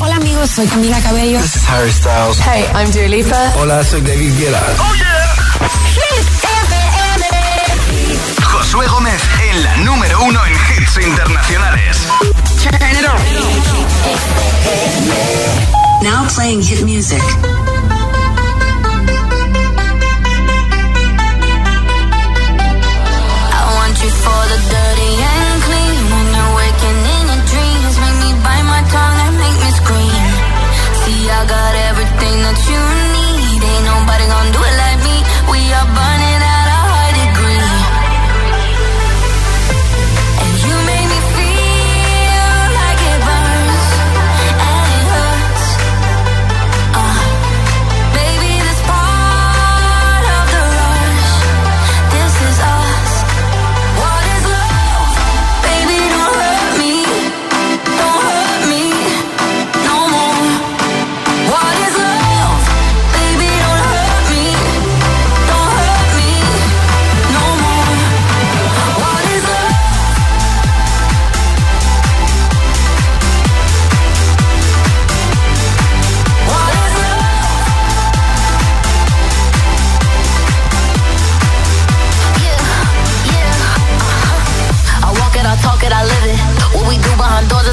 Hola amigos, soy Camila Cabello. This is Harry Styles. Hey, I'm Dua Lipa. Hola, soy David Guetta. Oh yeah. Hit FM. Josué Gómez en la número uno en hits internacionales. Turn it on. Now playing hit music.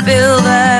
Feel that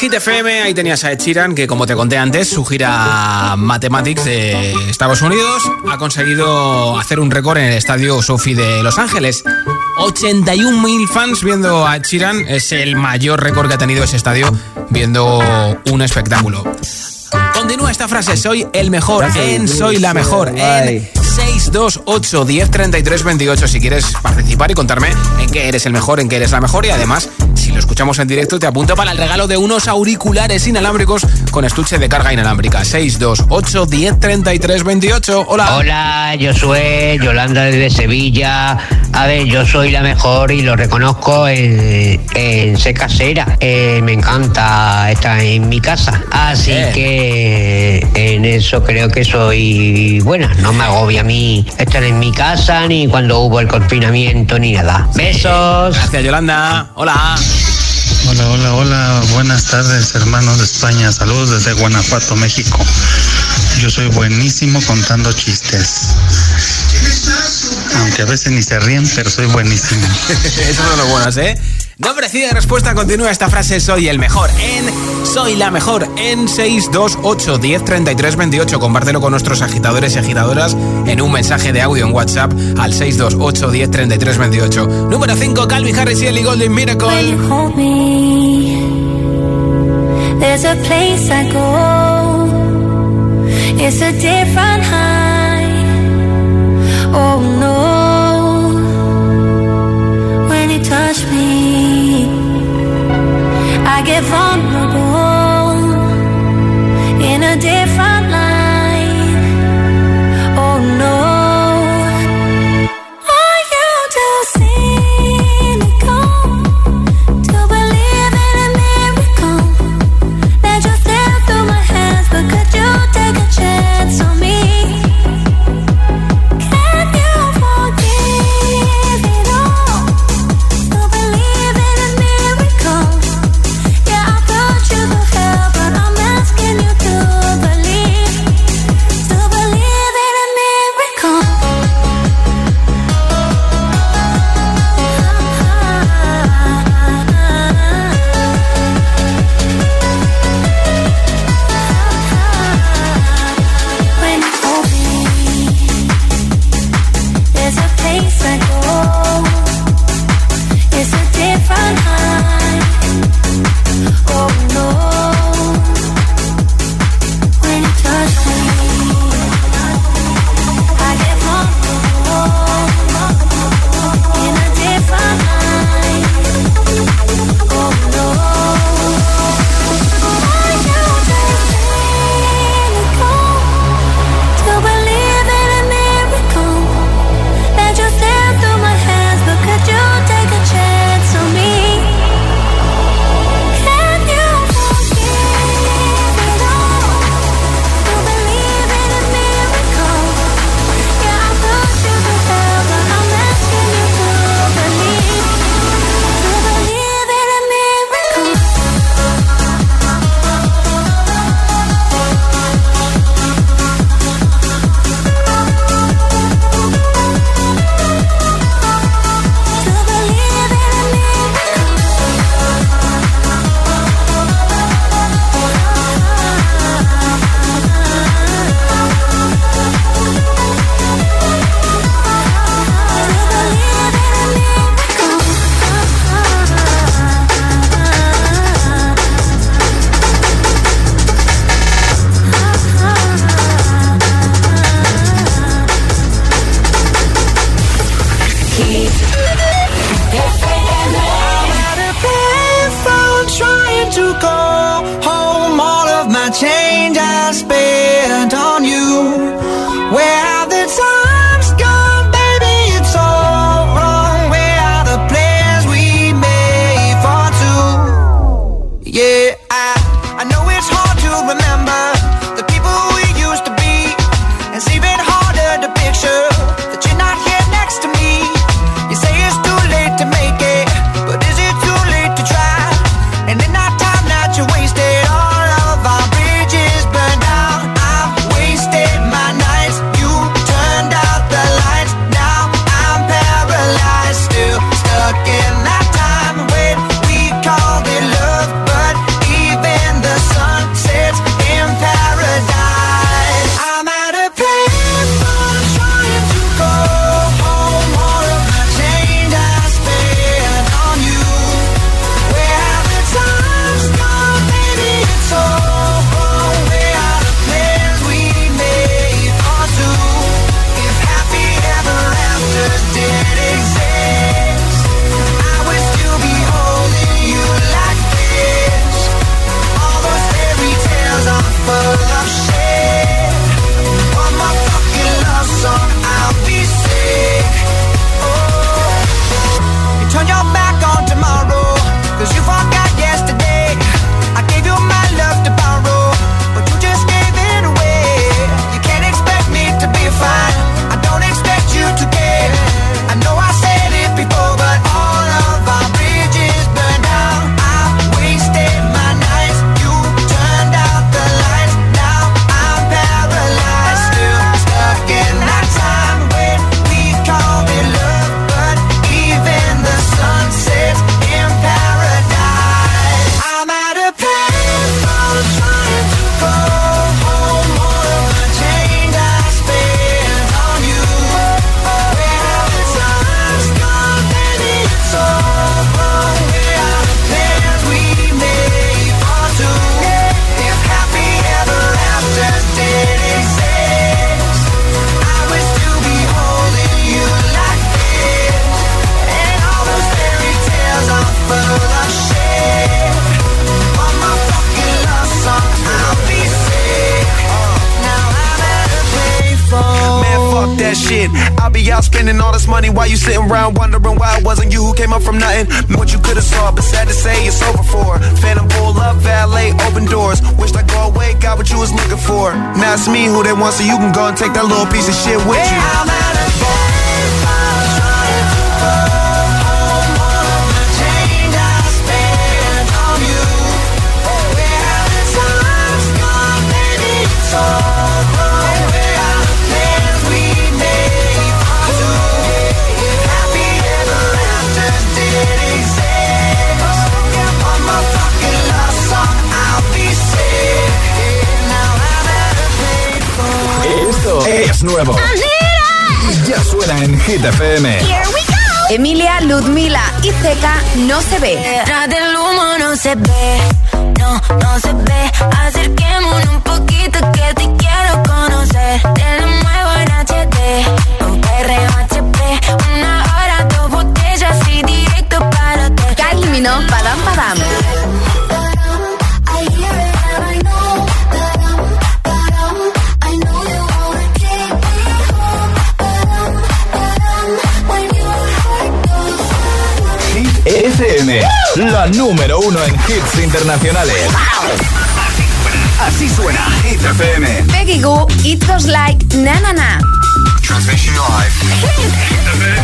Hit FM, ahí tenías a Ed Sheeran, que como te conté antes, su gira Mathematics de Estados Unidos ha conseguido hacer un récord en el estadio Sophie de Los Ángeles. 81.000 fans viendo a Ed Sheeran, es el mayor récord que ha tenido ese estadio viendo un espectáculo. Continúa esta frase, soy el mejor en Soy la mejor en 628 10 28 si quieres participar y contarme en qué eres el mejor, en qué eres la mejor y además si lo escuchamos en directo, te apunto para el regalo de unos auriculares inalámbricos con estuche de carga inalámbrica. 628 10 33 28. Hola. Hola, yo soy Yolanda desde Sevilla. A ver, yo soy la mejor y lo reconozco en, en Secasera. Eh, me encanta estar en mi casa. Así que en eso creo que soy buena. No me agobia a mí estar en mi casa ni cuando hubo el confinamiento ni nada. Besos. Gracias, Yolanda. Hola. Hola, hola, hola. Buenas tardes, hermanos de España. Saludos desde Guanajuato, México. Yo soy buenísimo contando chistes. Aunque a veces ni se ríen, pero soy buenísimo. Eso son los buenos, ¿eh? Nombre, y respuesta. Continúa esta frase. Soy el mejor en. Soy la mejor en 628 1033 28. Compártelo con nuestros agitadores y agitadoras en un mensaje de audio en WhatsApp al 628 1033 28. Número 5. Calvin Harris y Ellie Golden Miracle. When you hold me, there's a place I go. It's a different high. Oh no. When you touch me. get vulnerable nuevo. Ya suena en Hit FM. Emilia, Ludmila y Zeka no se ve. Detrás del humo no se ve. No, no se ve. Acerquémonos un poquito que te quiero conocer. Te lo muevo en HD. Un perreo HP. Una hora, dos botellas y directo para ti. Kylie Minogue, Padam Padam. FM, la número uno en hits internacionales. Así suena Hit FM. Peggy Goo, It Goes Like Na Na Na. Transmission Live. Hit FM.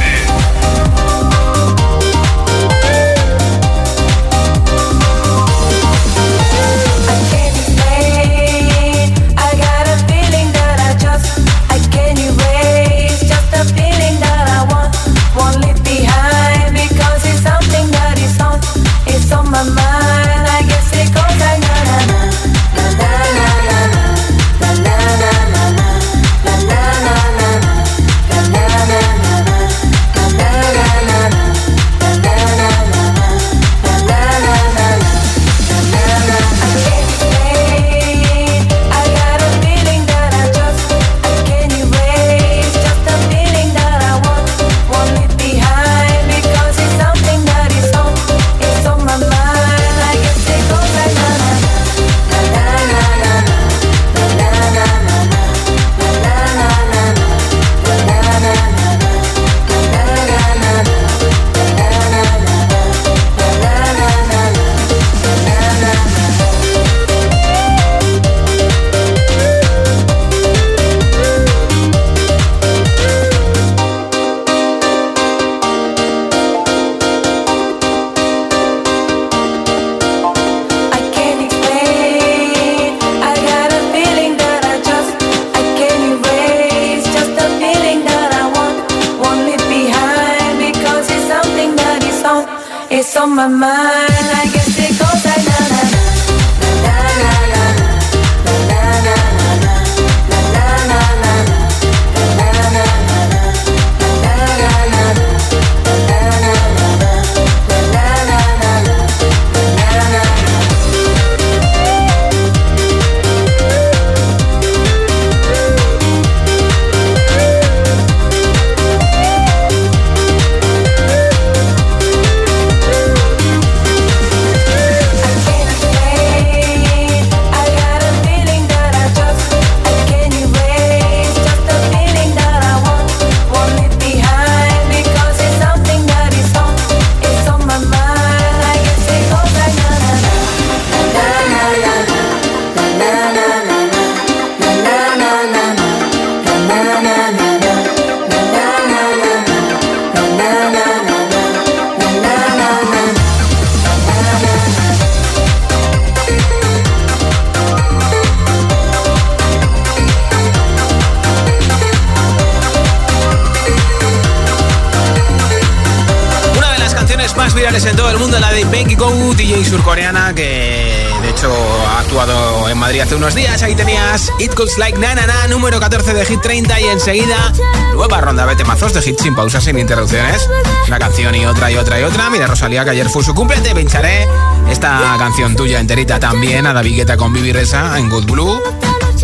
Virales en todo el mundo, la de Becky Go, DJ surcoreana, que de hecho ha actuado en Madrid hace unos días. Ahí tenías It Goes Like Na Na Na, número 14 de Hit 30 y enseguida nueva ronda de temazos de Hit sin pausas, sin interrupciones. Una canción y otra y otra y otra. Mira, Rosalía, que ayer fue su cumple, te pincharé esta canción tuya enterita también, a David Guetta con Vivi Reza en Good Blue.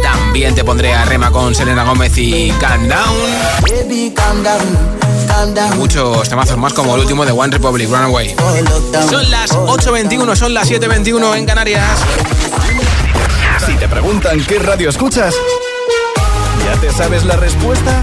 También te pondré a Rema con Selena Gómez y Calm Down. Baby, calm down. Muchos temazos más como el último de One Republic, Runaway. Son las 8.21, son las 7.21 en Canarias. Si te preguntan qué radio escuchas, ¿ya te sabes la respuesta?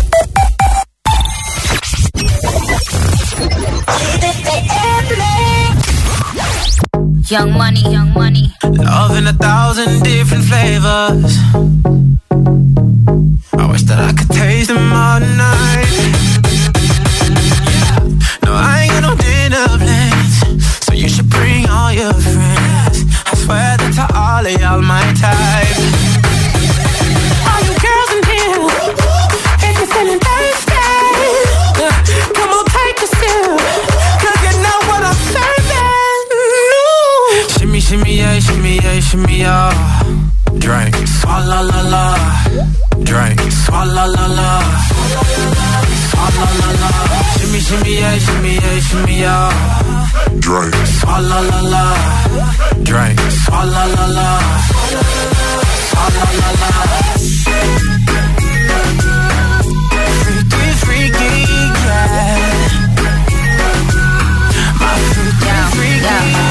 Young money, young money. Love in a thousand different flavors. I wish that I could taste them all night. No, I ain't got no dinner plans, so you should bring all your friends. I swear that to all of y'all my type. Drink, swalla la la. Swalla la la. Shimmy, shimmy, yeah, shimmy, yeah, shimmy, yeah. Drink, swalla la la. Drink, swalla la la. Swalla la la. Freaky, freaky, yeah. My freaky, freaky.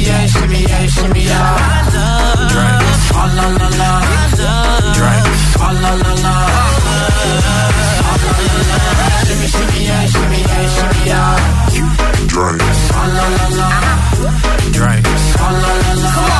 Shimmy, yeah, shimmy, yeah, shimmy, yeah. Drink, swalla la la. Drink, swalla la la. Shimmy, shimmy, yeah, shimmy, yeah, shimmy, yeah. Drink, swalla la la. Drink, swalla la la. Young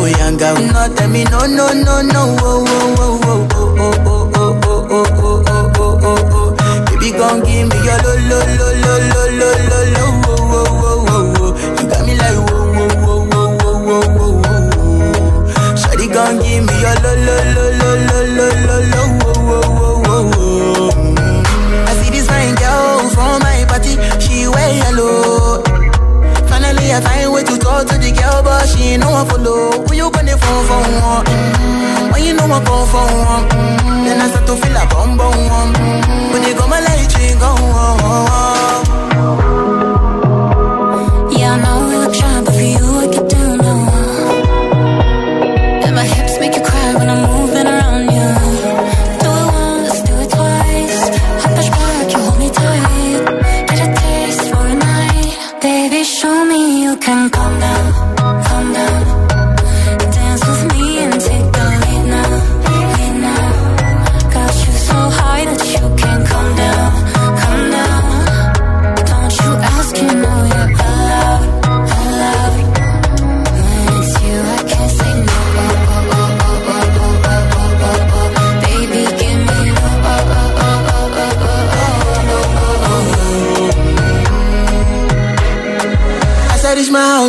voy a andar. No terminó, no, no, no, oh, oh, oh, oh, oh, oh, oh, oh, oh, oh. Baby, gon' give me your lo, lo, lo, lo, lo, lo, lo, lo, oh, oh, oh, oh, oh. You got me like whoa, whoa, whoa, whoa, whoa, whoa, whoa, whoa. Shawty gon' give me your lo, lo, lo, lo, lo, lo, lo, lo, oh, oh, oh, oh, oh. I see this fine girl from my party, she wear yellow. Finally, I find way to talk to the girl, but she ain't no one follow go for one. Then I start to feel a bum bum one. When you go my light, go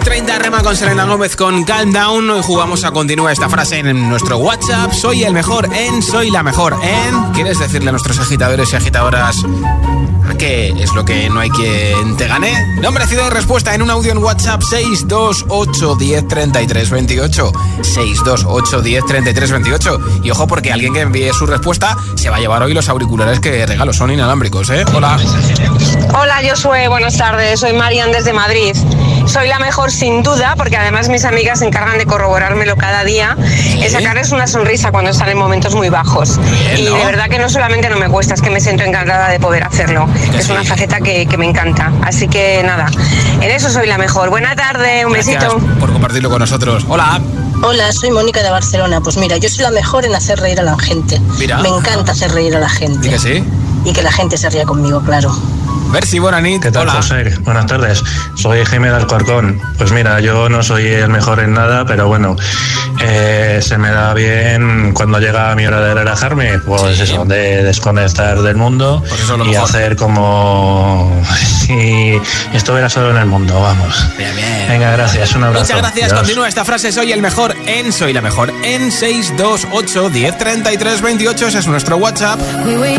24 de Hit 30, Rema con Selena Gómez con Calm Down. Hoy jugamos a continuar esta frase en nuestro WhatsApp. Soy el mejor en, soy la mejor en. ¿Quieres decirle a nuestros agitadores y agitadoras qué es lo que no hay quien te gane? Nombre, ciudad y respuesta en un audio en WhatsApp 628 10 33 28. 628 10 33 28. Y ojo porque alguien que envíe su respuesta se va a llevar hoy los auriculares que regalo. Son inalámbricos, ¿eh? Hola. Hola Josué, buenas tardes. Soy Marian desde Madrid. Soy la mejor sin duda, porque además mis amigas se encargan de corroborármelo cada día, en sacarles una sonrisa cuando están en momentos muy bajos. y de verdad que no solamente no me cuesta, es que me siento encantada de poder hacerlo. Es una faceta que, que me encanta. Así que nada, en eso soy la mejor. Buena tarde, un Gracias besito. por compartirlo con nosotros. Hola. Hola, soy Mónica de Barcelona. Pues mira, yo soy la mejor en hacer reír a la gente. Mira. Me encanta hacer reír a la gente. ¿Y que sí? Y que la gente se ría conmigo, claro. Merci, Bonanit. ¿Qué tal, José? Buenas tardes. Soy Jaime de Alcorcón. Pues mira, yo no soy el mejor en nada, pero bueno, eh, se me da bien cuando llega mi hora de relajarme, pues eso, de desconectar del mundo y hacer como si estuviera solo en el mundo, vamos. Venga, gracias, un abrazo. Muchas gracias. Adiós. Continúa esta frase. Soy el mejor en, soy la mejor en 628 10 33 28. Ese es nuestro WhatsApp. We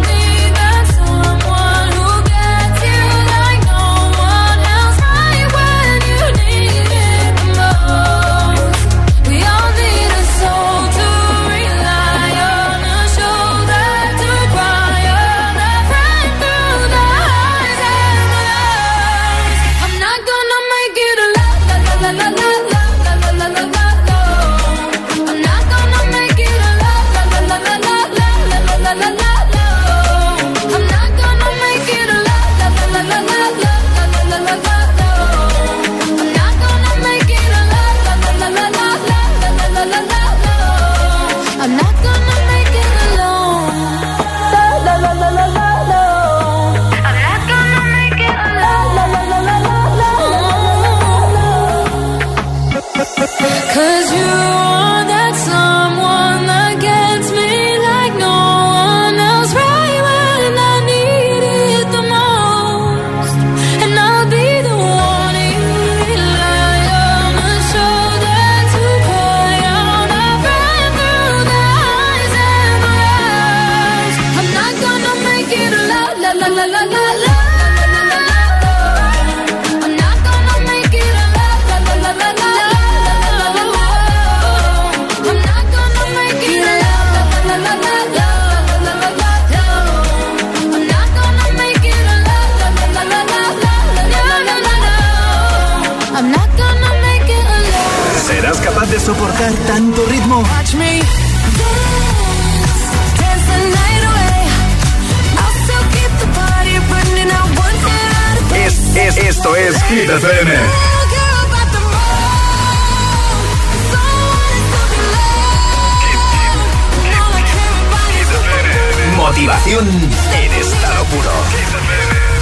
estado puro.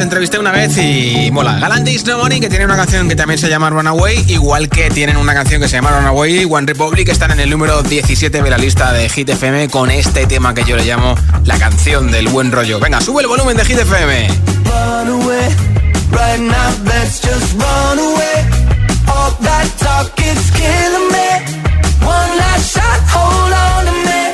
Entrevisté una vez y mola. Galantis No Money, que tiene una canción que también se llama Runaway, igual que tienen una canción que se llama Runaway, One Republic, están en el número 17 de la lista de Hit FM con este tema que yo le llamo la canción del buen rollo. Venga, sube el volumen de Hit FM. One last shot, hold on to me.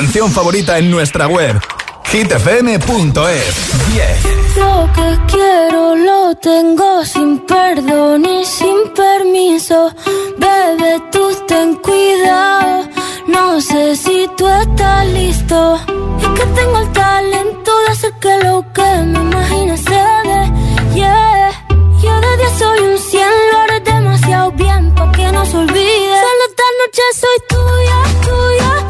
Canción favorita en nuestra web hitfm.es 10. Lo que quiero lo tengo sin perdón y sin permiso. Bebé, tú ten cuidado. No sé si tú estás listo. Es que tengo el talento de hacer que lo que me imagine se dé. Yeah. Yo de 10 soy un 100, lo haré demasiado bien pa' que no se olvide. Solo esta noche soy tuya, tuya.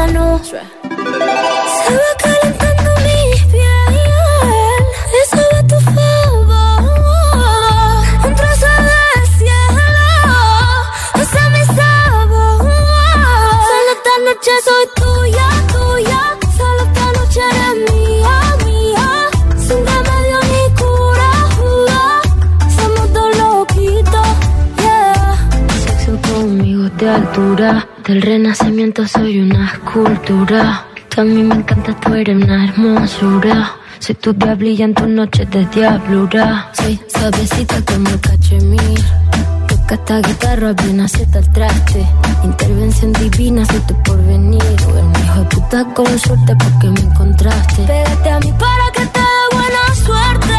Altura. Del renacimiento soy una escultura. A mí me encanta, tú eres una hermosura. Soy tu diablilla en tus noches de diablura. Soy suavecita como el cachemir. Toca esta guitarra, bien acierta el traste. Intervención divina, soy tu porvenir. O el hijo de puta con suerte porque me encontraste. Pégate a mí para que te dé buena suerte.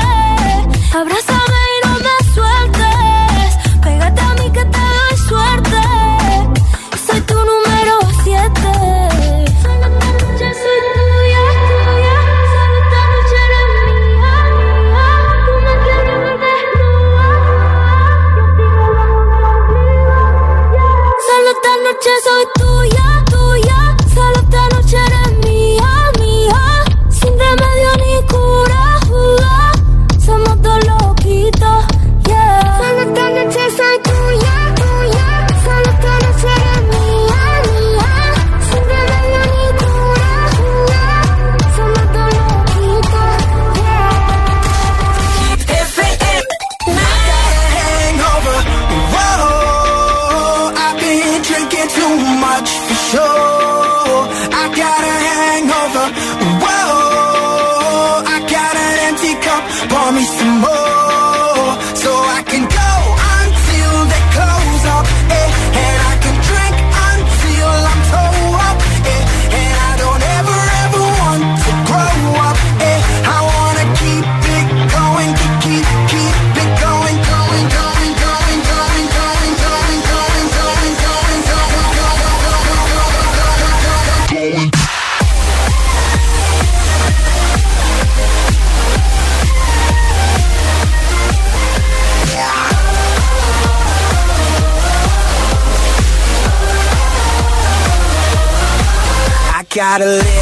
Abrázame gotta live.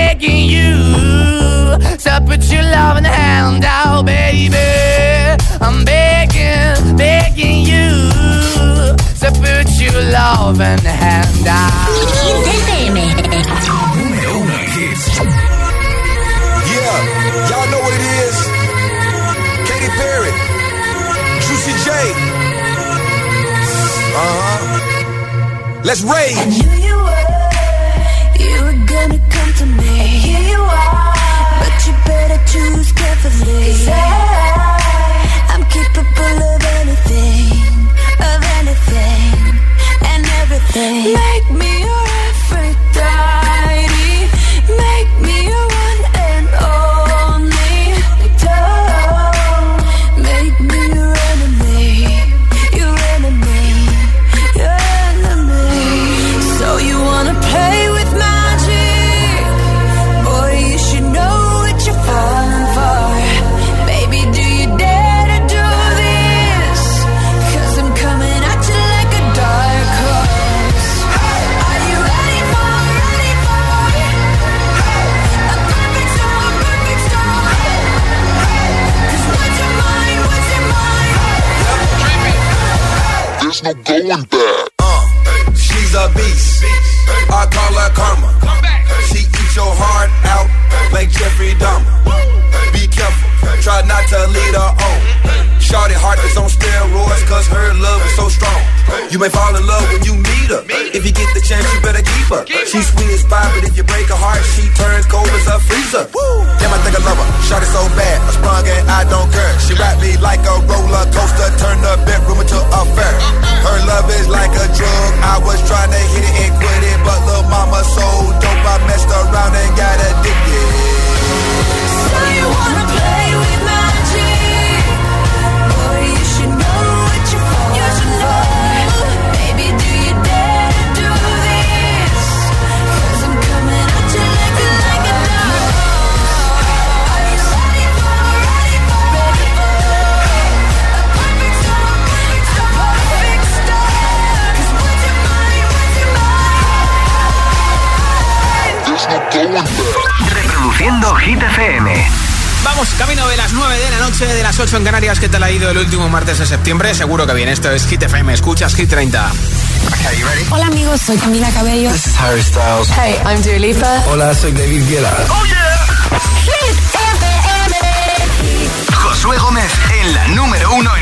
you to put your loving hand out, baby. I'm begging, begging you to put your loving hand out. Yeah, y'all know what it is. Katy Perry, Juicy J. Uh huh. Let's rage. Gonna come to me. And here you are, but you better choose carefully. 'Cause I, I'm capable of anything, of anything, and everything. 8 en Canarias, ¿qué tal ha ido el último martes de septiembre? Seguro que bien, esto es Hit FM, escuchas Hit 30. Okay, you ready? Hola amigos, soy Camila Cabello. This is Harry Styles. Hey, I'm Dua Lipa. Hola, soy David Guetta. Oh yeah. Hit FM. Josué Gómez en la número uno en